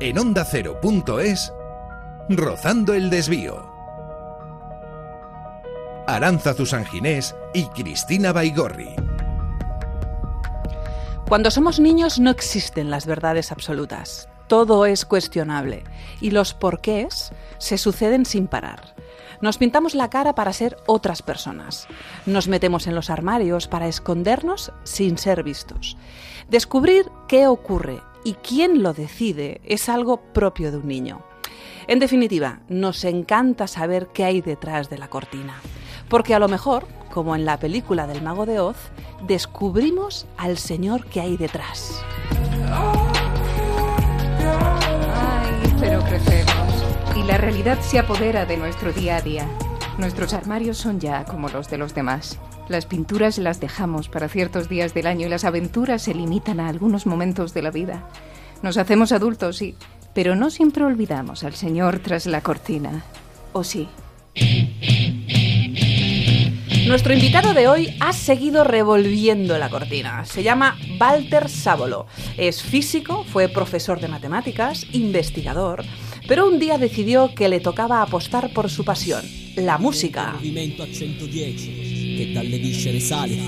en ondacero.es, Rozando el Desvío. Aranza Zusanginés y Cristina Baigorri. Cuando somos niños no existen las verdades absolutas. Todo es cuestionable y los porqués se suceden sin parar. Nos pintamos la cara para ser otras personas. Nos metemos en los armarios para escondernos sin ser vistos. Descubrir qué ocurre y quién lo decide es algo propio de un niño. En definitiva, nos encanta saber qué hay detrás de la cortina. Porque a lo mejor, como en la película del mago de Oz, descubrimos al señor que hay detrás. Pero crecemos. Y la realidad se apodera de nuestro día a día. Nuestros armarios son ya como los de los demás. Las pinturas las dejamos para ciertos días del año y las aventuras se limitan a algunos momentos de la vida. Nos hacemos adultos, sí, pero no siempre olvidamos al Señor tras la cortina. ¿O sí? Nuestro invitado de hoy ha seguido revolviendo la cortina. Se llama Walter Sábolo. Es físico, fue profesor de matemáticas, investigador, pero un día decidió que le tocaba apostar por su pasión, la música. movimento a 110 che dalle viscere sale e.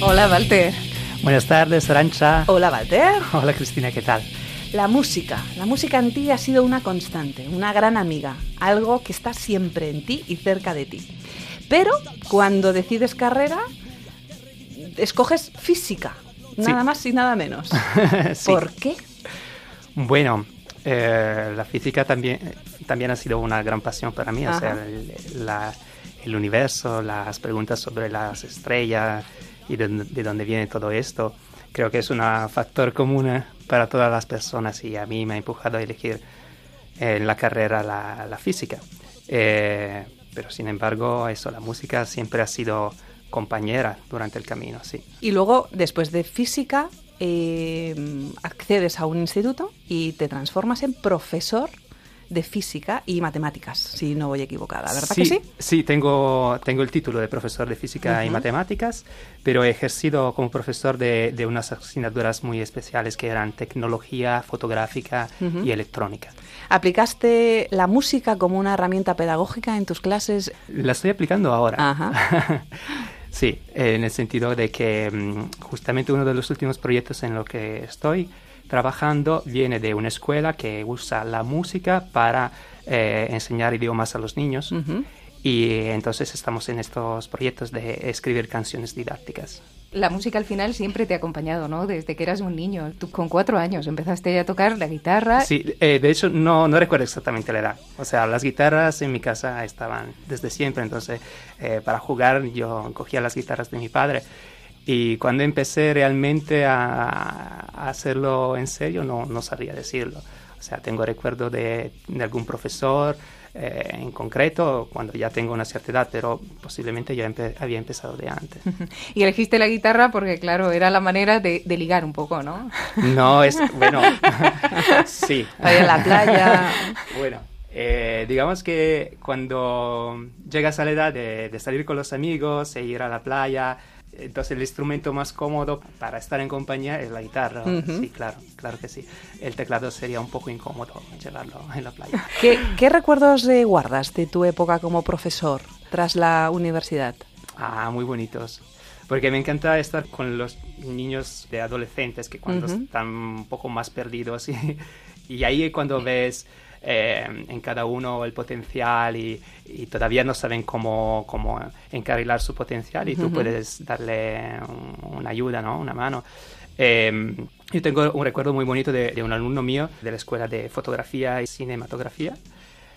Hola, Walter. Buenas tardes, Arancha. Hola, Walter. Hola, Cristina, ¿qué tal? La música. La música en ti ha sido una constante, una gran amiga, algo que está siempre en ti y cerca de ti. Pero cuando decides carrera, escoges física, nada más y nada menos. Sí. ¿Por qué? Bueno, eh, la física también, también ha sido una gran pasión para mí. O sea, Ajá. el, la- el universo, las preguntas sobre las estrellas y de, de dónde viene todo esto, creo que es un factor común eh, para todas las personas y a mí me ha empujado a elegir eh, en la carrera la, la física. Eh, pero sin embargo, eso, la música siempre ha sido compañera durante el camino, sí. Y luego, después de física, eh, accedes a un instituto y te transformas en profesor de física y matemáticas, si no voy equivocada, ¿verdad que sí? Sí, tengo, tengo el título de profesor de física y Ujú. matemáticas, pero he ejercido como profesor de, de unas asignaturas muy especiales que eran tecnología fotográfica Ujú. y electrónica. ¿Aplicaste la música como una herramienta pedagógica en tus clases? La estoy aplicando ahora. Ajá. sí, en el sentido de que mm, justamente uno de los últimos proyectos en los que estoy trabajando viene de una escuela que usa la música para eh, enseñar idiomas a los niños. Y entonces estamos en estos proyectos de escribir canciones didácticas. La música al final siempre te ha acompañado, ¿no? Desde que eras un niño. Tú con cuatro años empezaste a tocar la guitarra. Sí, eh, de hecho no, no recuerdo exactamente la edad. O sea, las guitarras en mi casa estaban desde siempre, entonces eh, para jugar yo cogía las guitarras de mi padre. Y cuando empecé realmente a, hacerlo en serio, no, no sabría decirlo. O sea, tengo recuerdo de algún profesor eh, en concreto cuando ya tengo una cierta edad, pero posiblemente ya empe- había empezado de antes. Y elegiste la guitarra porque, claro, era la manera de, de ligar un poco, ¿no? No, es bueno. sí. Ahí en la playa. Bueno, eh, digamos que cuando llegas a la edad de, de salir con los amigos e ir a la playa, entonces el instrumento más cómodo para estar en compañía es la guitarra. Ujú. Sí, claro, claro que sí. El teclado sería un poco incómodo llevarlo en la playa. ¿Qué, qué recuerdos eh, guardas de tu época como profesor tras la universidad? Ah, muy bonitos. Porque me encanta estar con los niños de adolescentes que cuando Ujú. están un poco más perdidos y, y ahí cuando ves eh, en cada uno el potencial y, y todavía no saben cómo, cómo encarrilar su potencial y tú Ujú. puedes darle un- una ayuda, ¿no? Una mano. Eh, yo tengo un recuerdo muy bonito de, de un alumno mío de la escuela de fotografía y cinematografía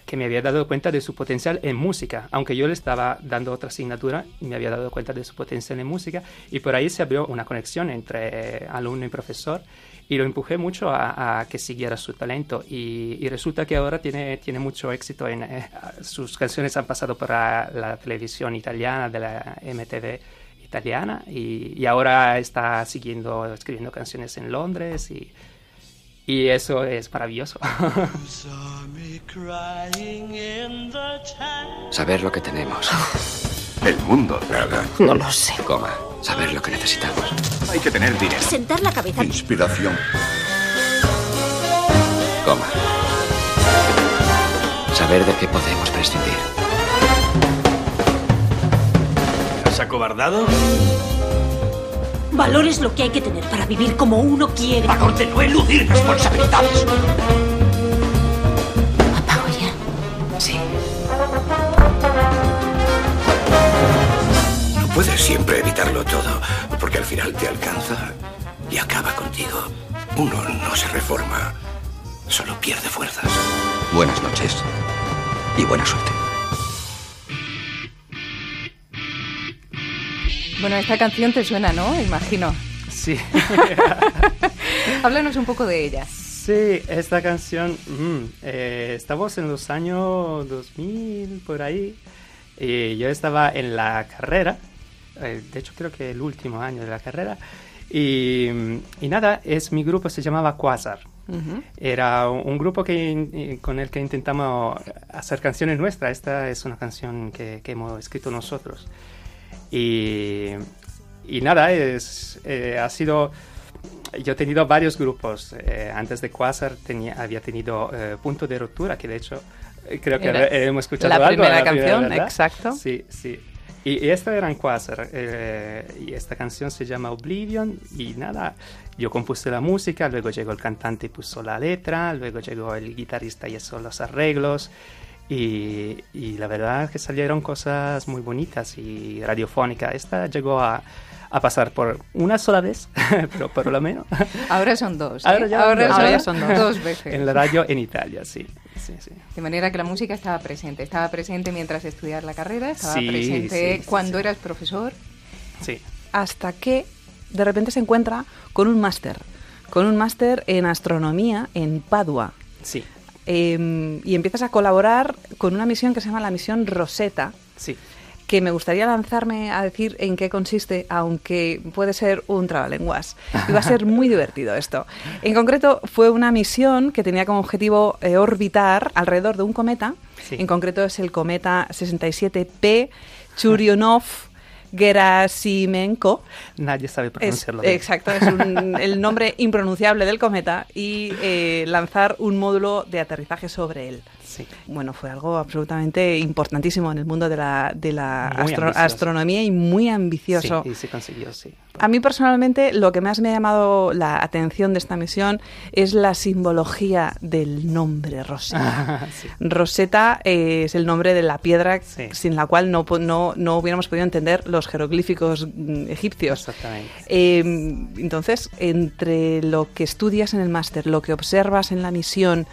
que me había dado cuenta de su potencial en música, aunque yo le estaba dando otra asignatura y me había dado cuenta de su potencial en música y por ahí se abrió una conexión entre alumno y profesor y lo empujé mucho a, a que siguiera su talento y, y resulta que ahora tiene, tiene mucho éxito en eh, sus canciones han pasado por la, la televisión italiana de la MTV italiana y, y ahora está siguiendo escribiendo canciones en Londres y, y eso es maravilloso. Saber lo que tenemos. El mundo nada. No lo sé. Coma. Saber lo que necesitamos. Hay que tener dinero. Sentar la cabeza. Inspiración. Coma. Saber de qué podemos prescindir. ¿Has acobardado? Valor es lo que hay que tener para vivir como uno quiere. Valor de no eludir responsabilidades. Puedes siempre evitarlo todo, porque al final te alcanza y acaba contigo. Uno no se reforma, solo pierde fuerzas. Buenas noches y buena suerte. Bueno, esta canción te suena, ¿no? Imagino. Sí. Háblanos un poco de ella. Sí, esta canción, mm, eh, estamos en los años 2000, por ahí, y yo estaba en la carrera, de hecho creo que el último año de la carrera, y, y nada, es mi grupo se llamaba Quasar. Era un, grupo que, eh, con el que intentamos hacer canciones nuestras. Esta es una canción que, que hemos escrito nosotros. Y, y nada, es, eh, ha sido... Yo he tenido varios grupos. eh, antes de Quasar tenía, había tenido eh, Punto de Ruptura, que de hecho eh, creo que Era eh, hemos escuchado la algo, primera canción, ¿verdad? exacto. Sí, sí. Y, y esta era en Quasar. eh, y esta canción se llama Oblivion. Y nada, yo compuse la música, luego llegó el cantante y puso la letra, luego llegó el guitarrista y hizo los arreglos. Y, y la verdad es que salieron cosas muy bonitas y radiofónicas. Esta llegó a, a pasar por una sola vez, pero por lo menos. Ahora son dos. ¿eh? Ahora ya Ahora Ahora son dos. dos veces. En la radio en Italia, sí. Sí, sí. De manera que la música estaba presente. Estaba presente mientras estudiar la carrera, estaba Sí, presente sí, cuando sí. eras profesor. sí. hasta que de repente se encuentra con un máster, con un máster en astronomía en Padua. Sí, Eh, y empiezas a colaborar con una misión que se llama la misión Rosetta, sí. Que me gustaría lanzarme a decir en qué consiste, aunque puede ser un trabalenguas. Y va a ser muy divertido esto. En concreto, fue una misión que tenía como objetivo eh, orbitar alrededor de un cometa. Sí. En concreto es el cometa 67P Churyumov Gerasimenko. Nadie sabe pronunciarlo. exacto, es un- el nombre impronunciable del cometa y eh, lanzar un módulo de aterrizaje sobre él. Sí. Bueno, fue algo absolutamente importantísimo en el mundo de la, de la Muy astro- ambicioso. astronomía y muy ambicioso. Sí, y se consiguió, sí. A mí personalmente lo que más me ha llamado la atención de esta misión es la simbología del nombre Rosetta. Sí. Rosetta eh, es el nombre de la piedra Sí. sin la cual no, no, no hubiéramos podido entender los jeroglíficos mm, egipcios. Exactamente. Eh, entonces, entre lo que estudias en el máster, lo que observas en la misión,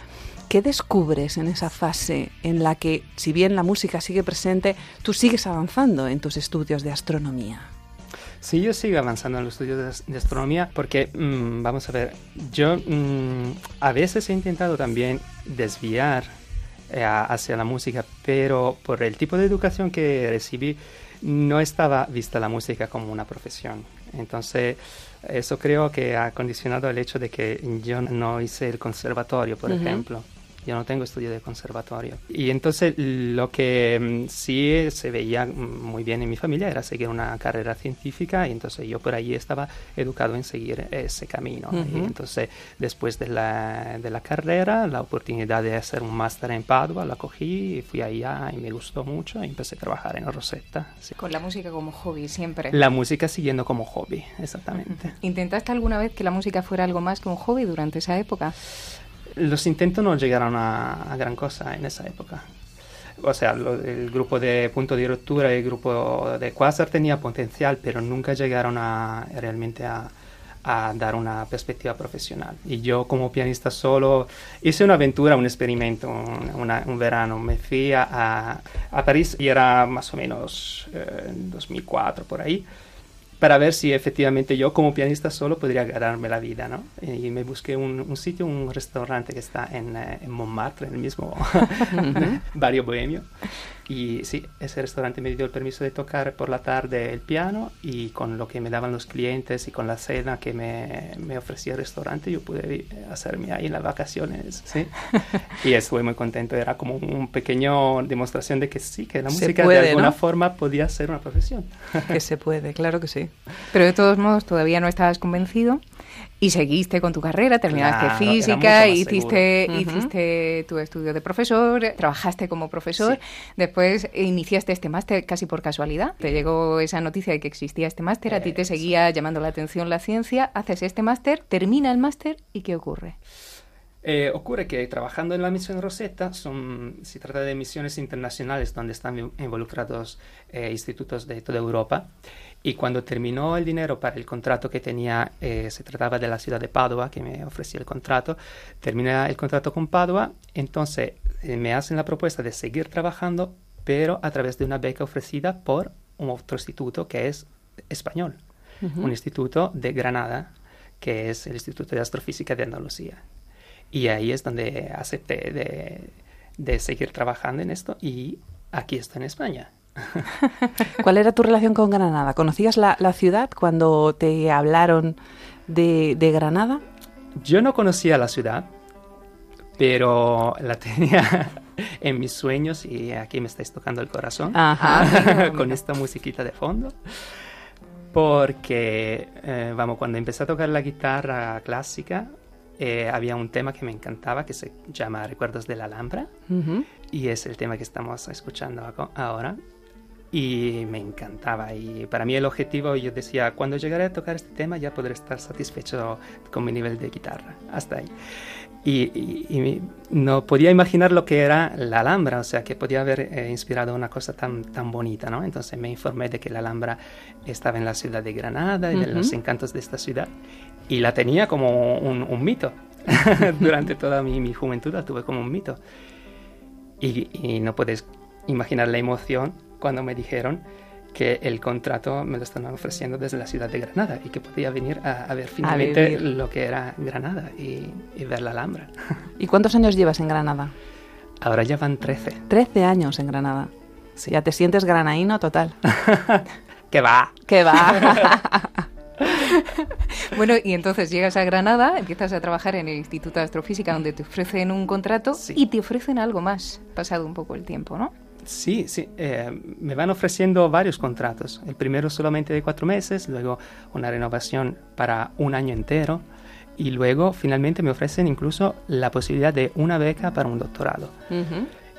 ¿qué descubres en esa fase en la que, si bien la música sigue presente, tú sigues avanzando en tus estudios de astronomía? Sí, yo sigo avanzando en los estudios de, as- de astronomía porque, mm, vamos a ver, yo mm, a veces he intentado también desviar eh, hacia la música, pero por el tipo de educación que recibí, no estaba vista la música como una profesión. Entonces, eso creo que ha condicionado el hecho de que yo no hice el conservatorio, por Ujú. ejemplo. Yo no tengo estudio de conservatorio. Y entonces lo que mm, sí se veía mm, muy bien en mi familia era seguir una carrera científica y entonces yo por ahí estaba educado en seguir ese camino. Y Ujú. entonces después de la, de la carrera, la oportunidad de hacer un máster en Padua la cogí y fui allá y me gustó mucho y empecé a trabajar en Rosetta. sí. Con la música como hobby siempre. La música siguiendo como hobby, exactamente. ¿Intentaste alguna vez que la música fuera algo más que un hobby durante esa época? Los intentos no llegaron a, gran cosa en esa época. O sea, el grupo de Punto de Ruptura y el grupo de Quasar tenía potencial, pero nunca llegaron a realmente a, dar una perspectiva profesional. Y yo como pianista solo hice una aventura, un experimento, un, verano. Me fui a, París y era más o menos eh, en 2004 por ahí para ver si efectivamente yo como pianista solo podría ganarme la vida, ¿no? Y me busqué un, un sitio, un restaurante que está en, eh, en Montmartre, en el mismo barrio bohemio. Y sí, ese restaurante me dio el permiso de tocar por la tarde el piano y con lo que me daban los clientes y con la cena que me, me ofrecía el restaurante, yo pude hacerme ahí las vacaciones, ¿sí? y estuve muy contento. Era como un pequeño demostración de que sí, que la música de alguna forma podía ser una profesión. que se puede, claro que sí. Pero de todos modos, todavía no estabas convencido y seguiste con tu carrera, terminaste física, hiciste, hiciste tu estudio de profesor, trabajaste como profesor, después iniciaste este máster casi por casualidad. Te llegó esa noticia de que existía este máster, a ti te seguía llamando la atención la ciencia, haces este máster, termina el máster y ¿qué ocurre? Eh, ocurre que trabajando en la misión Rosetta, son, se trata de misiones internacionales donde están involucrados eh, institutos de toda Europa. Y cuando terminó el dinero para el contrato que tenía, eh, se trataba de la ciudad de Padua, que me ofrecía el contrato, terminé el contrato con Padua, entonces eh, me hacen la propuesta de seguir trabajando, pero a través de una beca ofrecida por un otro instituto que es español, un instituto de Granada, que es el Instituto de Astrofísica de Andalucía. Y ahí es donde acepté de, de seguir trabajando en esto y aquí estoy en España. ¿Cuál era tu relación con Granada? ¿Conocías la, ciudad cuando te hablaron de, Granada? Yo no conocía la ciudad, pero la tenía en mis sueños y aquí me estáis tocando el corazón con esta musiquita de fondo. Porque, eh, vamos, cuando empecé a tocar la guitarra clásica, eh, había un tema que me encantaba que se llama Recuerdos de la Alhambra y es el tema que estamos escuchando ahora y me encantaba. Y para mí el objetivo, yo decía, cuando llegaré a tocar este tema ya podré estar satisfecho con mi nivel de guitarra. Hasta ahí. Y, no podía imaginar lo que era la Alhambra, o sea, que podía haber eh, inspirado una cosa tan, tan bonita, ¿no? Entonces me informé de que la Alhambra estaba en la ciudad de Granada y de los encantos de esta ciudad. Y la tenía como un, mito. Durante toda mi, mi, juventud la tuve como un mito. Y, y no puedes imaginar la emoción cuando me dijeron que el contrato me lo estaban ofreciendo desde la ciudad de Granada y que podía venir a, ver finalmente lo que era Granada y, ver la Alhambra. ¿Y cuántos años llevas en Granada? Ahora ya van 13. 13 años en Granada. Sí. Ya te sientes granaíno total. que va. Que va. bueno, y entonces llegas a Granada, empiezas a trabajar en el Instituto de Astrofísica donde te ofrecen un contrato y te ofrecen algo más, pasado un poco el tiempo, ¿no? Sí, sí. Eh, me van ofreciendo varios contratos. El primero solamente de cuatro meses, luego una renovación para un año entero y luego finalmente me ofrecen incluso la posibilidad de una beca para un doctorado.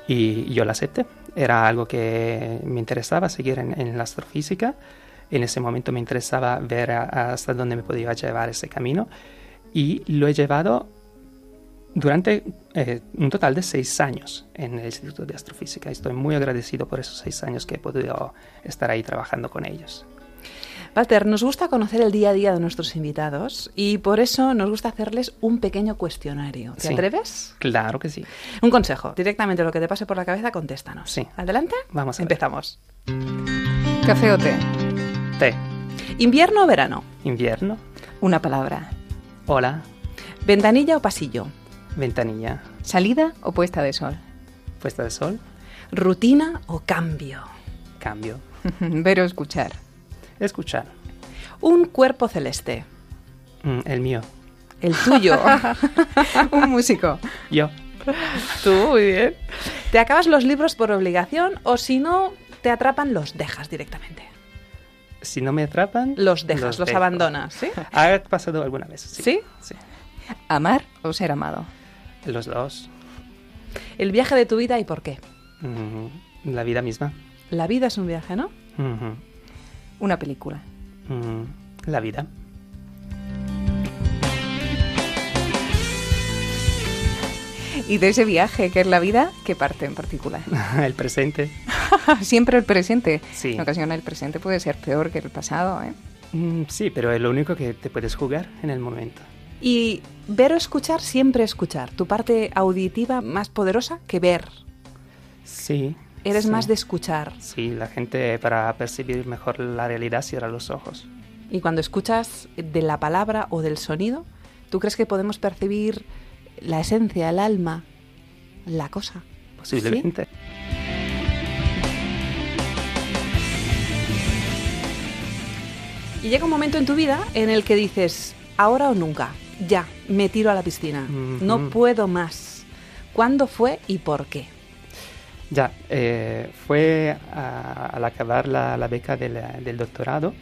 Y yo la acepté. Era algo que me interesaba seguir en, la astrofísica. En ese momento me interesaba ver hasta dónde me podía llevar ese camino y lo he llevado durante eh, un total de seis años en el Instituto de Astrofísica. Estoy muy agradecido por esos seis años que he podido estar ahí trabajando con ellos. Walter, nos gusta conocer el día a día de nuestros invitados y por eso nos gusta hacerles un pequeño cuestionario. ¿Te atreves? Claro que sí. Un consejo, directamente lo que te pase por la cabeza, contéstanos. Sí. ¿Adelante? Vamos a Empezamos. ¿Café o té? Té. ¿Invierno o verano? Invierno. Una palabra. Hola. ¿Ventanilla o pasillo? Ventanilla. ¿Salida o puesta de sol? Puesta de sol. ¿Rutina o cambio? Cambio. Ver o escuchar. Escuchar. Un cuerpo celeste. Mm, el mío. El tuyo. Un músico. Yo. Tú, muy bien. ¿Te acabas los libros por obligación o si no te atrapan, los dejas directamente? Si no me atrapan, los dejas, los, abandonas, ¿sí? Ha pasado alguna vez, sí. ¿Sí? Sí. ¿Amar o ser amado? Los dos. ¿El viaje de tu vida y por qué? Mm, la vida misma. La vida es un viaje, ¿no? Una película. Mm, la vida. Y de ese viaje que es la vida, ¿qué parte en particular? el presente. Siempre el presente. Sí. En ocasiones el presente puede ser peor que el pasado, ¿eh? Mm, sí, pero es lo único que te puedes jugar en el momento. Y ver o escuchar, siempre escuchar. Tu parte auditiva más poderosa que ver. Sí. Eres más de escuchar. Sí, la gente para percibir mejor la realidad cierra los ojos. Y cuando escuchas de la palabra o del sonido, ¿tú crees que podemos percibir la esencia, el alma, la cosa? Posiblemente. Y llega un momento en tu vida en el que dices, ahora o nunca ya, me tiro a la piscina, no puedo más. ¿Cuándo fue y por qué? Ya, eh, fue al acabar la, beca del doctorado.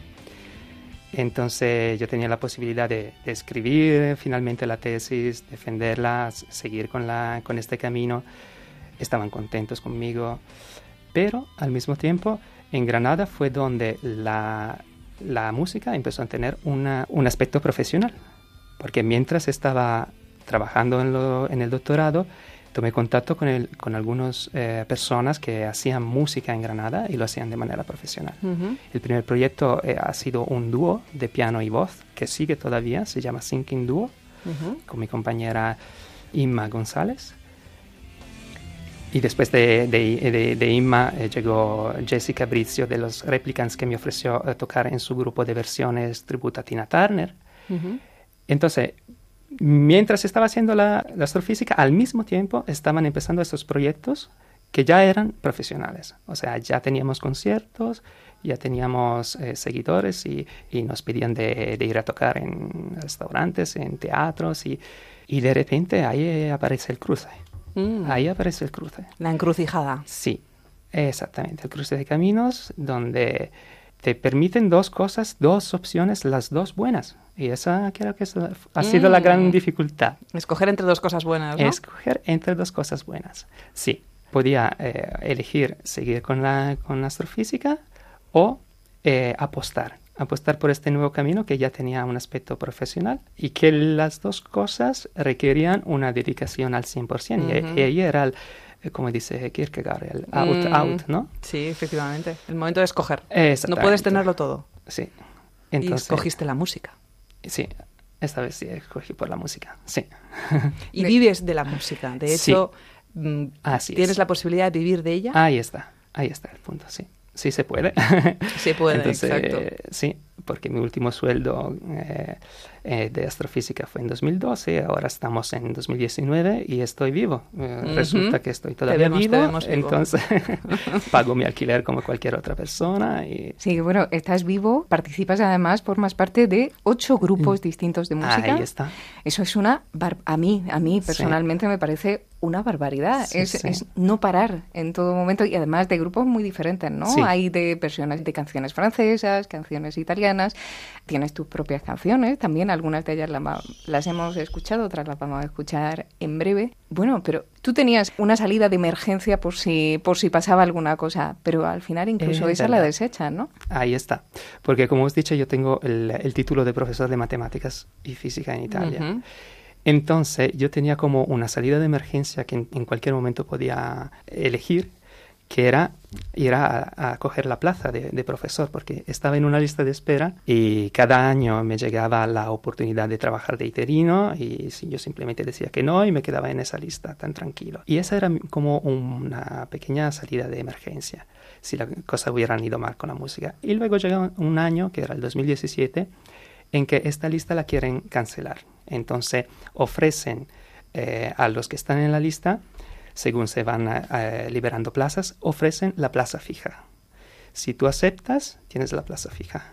Entonces yo tenía la posibilidad de, escribir finalmente la tesis, defenderla, seguir con, la, con este camino. Estaban contentos conmigo. Pero al mismo tiempo, en Granada fue donde la, la música empezó a tener una, un aspecto profesional. Porque mientras estaba trabajando en, lo, en el doctorado, tomé contacto con, el, con algunas eh, personas que hacían música en Granada y lo hacían de manera profesional. El primer proyecto eh, ha sido un dúo de piano y voz que sigue todavía, se llama Sinking Duo, con mi compañera Inma González. Y después de, de, de, Inma eh, llegó Jessica Brizio de los Replicants que me ofreció tocar en su grupo de versiones tributo a Tina Turner. Entonces, mientras estaba haciendo la, astrofísica, al mismo tiempo estaban empezando estos proyectos que ya eran profesionales. O sea, ya teníamos conciertos, ya teníamos eh, seguidores y, nos pedían de, ir a tocar en restaurantes, en teatros y, de repente ahí aparece el cruce. Mm. Ahí aparece el cruce. La encrucijada. Sí, exactamente, el cruce de caminos donde te permiten dos cosas, dos opciones, las dos buenas. Y esa creo que ha sido la gran mm. dificultad. Escoger entre dos cosas buenas, ¿no? Escoger entre dos cosas buenas. Sí, podía eh, elegir seguir con la, con astrofísica o eh, apostar. Apostar por este nuevo camino que ya tenía un aspecto profesional y que las dos cosas requerían una dedicación al 100%. y, ahí era el, como dice Kierkegaard, el out, mm. out, ¿no? Sí, efectivamente. El momento de escoger. No puedes tenerlo todo. Sí. y escogiste la música. Sí, esta vez sí escogí por la música, sí. Y vives de la música. De hecho, mm, tienes la posibilidad de vivir de ella. Ahí está, ahí está el punto, sí. Sí se puede. Se puede, exacto. sí, porque mi último sueldo eh, eh, de astrofísica fue en 2012, ahora estamos en 2019 y estoy vivo. Eh, resulta que estoy todavía vivo, entonces pago mi alquiler como cualquier otra persona. Y... Sí, bueno, estás vivo, participas además, formas parte de ocho grupos mm. distintos de música. Ahí está. Eso es una, a mí, a mí personalmente me parece una barbaridad. es, no parar en todo momento y además de grupos muy diferentes, ¿no? Hay de versiones de canciones francesas, canciones italianas, tienes tus propias canciones, también algunas de ellas las hemos escuchado, otras las vamos a escuchar en breve. Bueno, pero tú tenías una salida de emergencia por si, por si pasaba alguna cosa, pero al final incluso esa la desechan, ¿no? Ahí está, porque como os he dicho, yo tengo el, título de profesor de matemáticas y física en Italia. Entonces yo tenía como una salida de emergencia que en cualquier momento podía elegir que era ir a, coger la plaza de, profesor, porque estaba en una lista de espera y cada año me llegaba la oportunidad de trabajar de interino y yo simplemente decía que no y me quedaba en esa lista tan tranquilo. Y esa era como una pequeña salida de emergencia, si las cosas hubieran ido mal con la música. Y luego llegó un año, que era el 2017, en que esta lista la quieren cancelar. Entonces ofrecen eh, a los que están en la lista según se van eh, eh, liberando plazas, ofrecen la plaza fija. Si tú aceptas, tienes la plaza fija.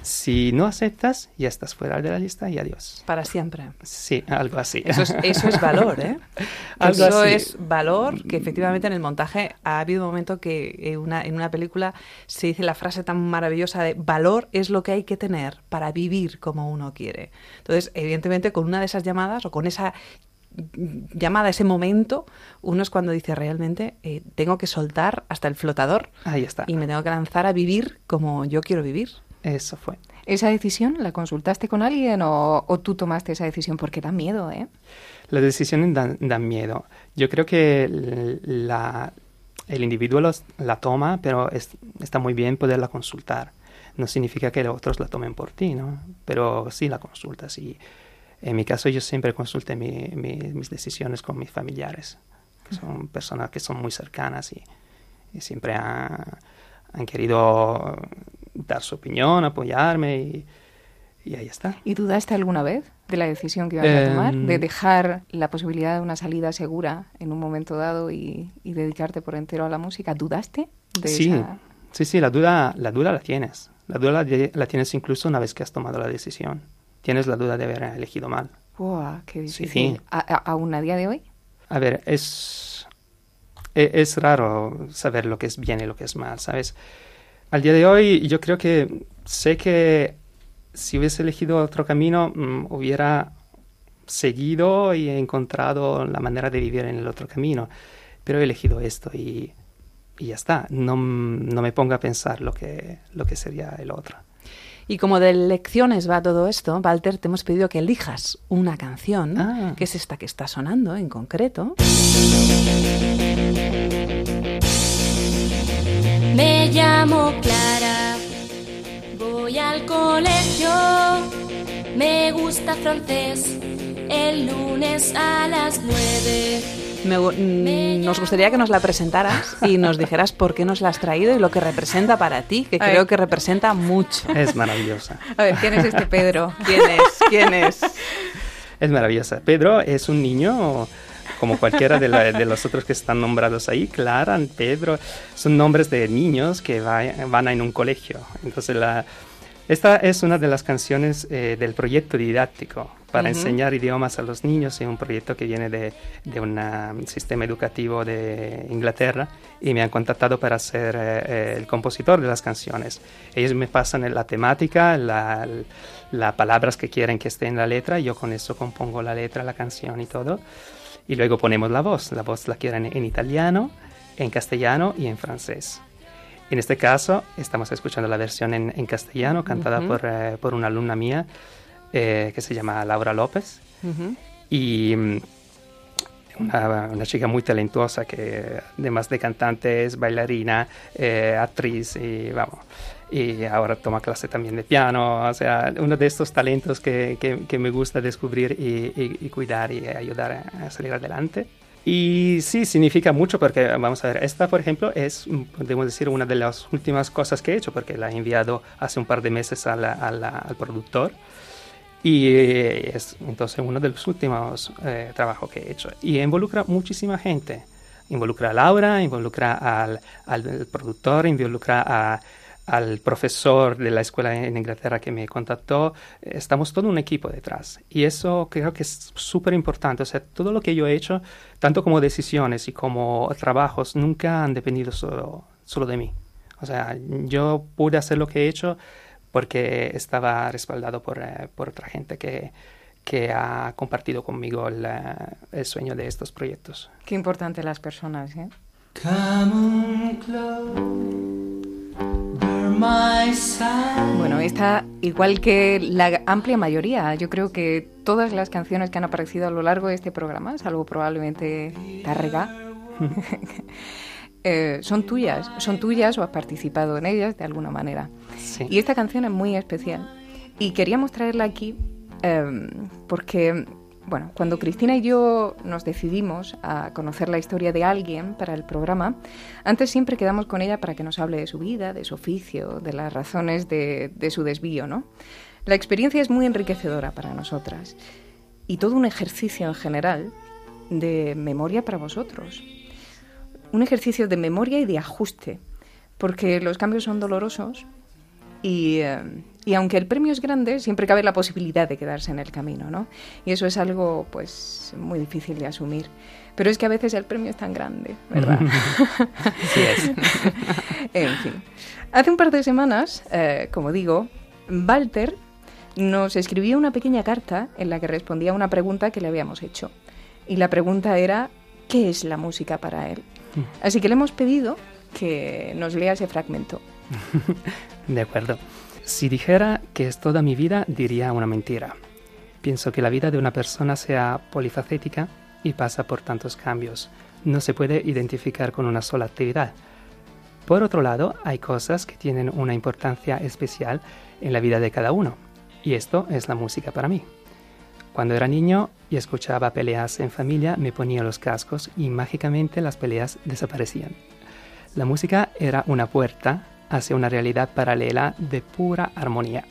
Si no aceptas, ya estás fuera de la lista y adiós. Para siempre. Sí, algo así. Eso es, valor, ¿eh? eso es valor que efectivamente en el montaje ha habido un momento que en una, en una película se dice la frase tan maravillosa de valor es lo que hay que tener para vivir como uno quiere. Entonces, evidentemente, con una de esas llamadas o con esa llamada ese momento, uno es cuando dice realmente eh, tengo que soltar hasta el flotador. Ahí está. Y me tengo que lanzar a vivir como yo quiero vivir. Eso fue. ¿Esa decisión la consultaste con alguien o, tú tomaste esa decisión? Porque da miedo, ¿eh? Las decisiones dan, miedo. Yo creo que la, el individuo la toma, pero está muy bien poderla consultar. No significa que los otros la tomen por ti, ¿no? Pero sí la consultas y en mi caso yo siempre consulté mis decisiones con mis familiares, que son personas que son muy cercanas y, siempre han, querido dar su opinión, apoyarme y, ahí está. ¿Y dudaste alguna vez de la decisión que ibas a tomar? de em, dejar la posibilidad de una salida segura en un momento dado y, dedicarte por entero a la música. ¿Dudaste? De sí, sí, sí, la duda, la duda la tienes La duda la, tienes incluso una vez que has tomado la decisión. Tienes la duda de haber elegido mal. ¡Wow! ¡Qué difícil! ¿Aún a día de hoy? A ver, es, e, es, raro saber lo que es bien y lo que es mal, ¿sabes? Al día de hoy yo creo que sé que si hubiese elegido otro camino mm, hubiera seguido y encontrado la manera de vivir en el otro camino, pero he elegido esto y, y ya está, no, no, me ponga a pensar lo que, lo que sería el otro. Y como de lecciones va todo esto, Walter, te hemos pedido que elijas una canción, ah. que es esta que está sonando en concreto. Me llamo Clara, voy al colegio, me gusta francés, el lunes a las nueve Mm, nos gustaría que nos la presentaras y nos dijeras por qué nos la has traído y lo que representa para ti, que creo que representa mucho. Es maravillosa. A ver, ¿quién es este Pedro? ¿Quién es? ¿Quién es? Es maravillosa. Pedro es un niño como cualquiera de, de, los otros que están nombrados ahí, Clara, Pedro, son nombres de niños que van en un colegio. Entonces, la, esta es una de las canciones eh, del proyecto didáctico para enseñar idiomas a los niños. Es un proyecto que viene de, de un sistema educativo de Inglaterra y me han contactado para ser eh, eh, el compositor de las canciones. Ellos me pasan la temática, las la palabras que quieren que esté en la letra y yo con eso compongo la letra, la canción y todo. Y luego ponemos la voz. La voz la quieren en italiano, en castellano y en francés. En este caso, estamos escuchando la versión en, castellano, cantada por, eh, por, una alumna mía eh, que se llama Laura López. Y mm, una, una, chica muy talentosa que, además de cantante, es bailarina, eh, actriz y vamos. Y ahora toma clase también de piano, o sea, uno de estos talentos que, que, me gusta descubrir y, y, cuidar y ayudar a salir adelante. Y sí, significa mucho porque, vamos a ver, esta, por ejemplo, es, podemos decir, una de las últimas cosas que he hecho porque la he enviado hace un par de meses a al productor. Y es entonces uno de los últimos eh, trabajos que he hecho. Y involucra muchísima gente. Involucra a Laura, involucra al, al productor, involucra a al profesor de la escuela en Inglaterra que me contactó, estamos todo un equipo detrás. Y eso creo que es súper importante. O sea, todo lo que yo he hecho, tanto como decisiones y como trabajos, nunca han dependido solo, solo de mí. O sea, yo pude hacer lo que he hecho porque estaba respaldado por, eh, por otra gente que, que ha compartido conmigo el, el, sueño de estos proyectos. Qué importante las personas, ¿eh? Bueno, esta, igual que la amplia mayoría, yo creo que todas las canciones que han aparecido a lo largo de este programa, salvo probablemente Tarrega, eh, son tuyas, son tuyas o has participado en ellas de alguna manera. Y esta canción es muy especial. Y queríamos traerla aquí eh, porque bueno, cuando Cristina y yo nos decidimos a conocer la historia de alguien para el programa, antes siempre quedamos con ella para que nos hable de su vida, de su oficio, de las razones de, su desvío, ¿no? La experiencia es muy enriquecedora para nosotras y todo un ejercicio en general de memoria para vosotros. Un ejercicio de memoria y de ajuste, porque los cambios son dolorosos y, eh, y aunque el premio es grande, siempre cabe la posibilidad de quedarse en el camino, ¿no? Y eso es algo, pues, muy difícil de asumir. Pero es que a veces el premio es tan grande, ¿verdad? sí es. en fin. Hace un par de semanas, eh, como digo, Walter nos escribió una pequeña carta en la que respondía a una pregunta que le habíamos hecho. Y la pregunta era, ¿qué es la música para él? Mm. Así que le hemos pedido que nos lea ese fragmento. de acuerdo. Si dijera que es toda mi vida, diría una mentira. Pienso que la vida de una persona sea polifacética y pasa por tantos cambios. No se puede identificar con una sola actividad. Por otro lado, hay cosas que tienen una importancia especial en la vida de cada uno, y esto es la música para mí. Cuando era niño y escuchaba peleas en familia, me ponía los cascos y mágicamente las peleas desaparecían. La música era una puerta hacia una realidad paralela de pura armonía.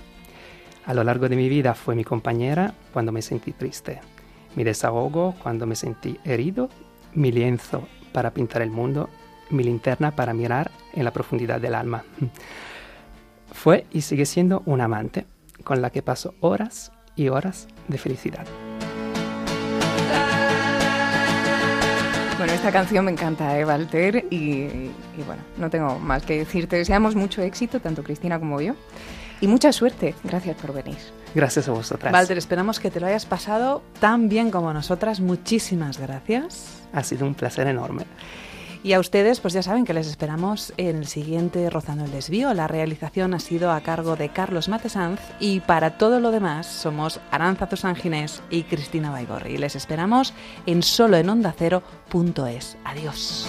A lo largo de mi vida fue mi compañera cuando me sentí triste, mi desahogo cuando me sentí herido, mi lienzo para pintar el mundo, mi linterna para mirar en la profundidad del alma. Fue y sigue siendo un amante con la que paso horas y horas de felicidad. Bueno, esta canción me encanta, ¿eh, Walter? Y, y, bueno, no tengo más que decir. Te deseamos mucho éxito, tanto Cristina como yo. Y mucha suerte. Gracias por venir. Gracias a vosotras. Walter, esperamos que te lo hayas pasado tan bien como nosotras. Muchísimas gracias. Ha sido un placer enorme. Y a ustedes, pues ya saben que les esperamos en el siguiente Rozando el Desvío. La realización ha sido a cargo de Carlos Matesanz y para todo lo demás somos Aranza Ginés y Cristina Baigorri. Les esperamos en soloenondacero.es. Adiós.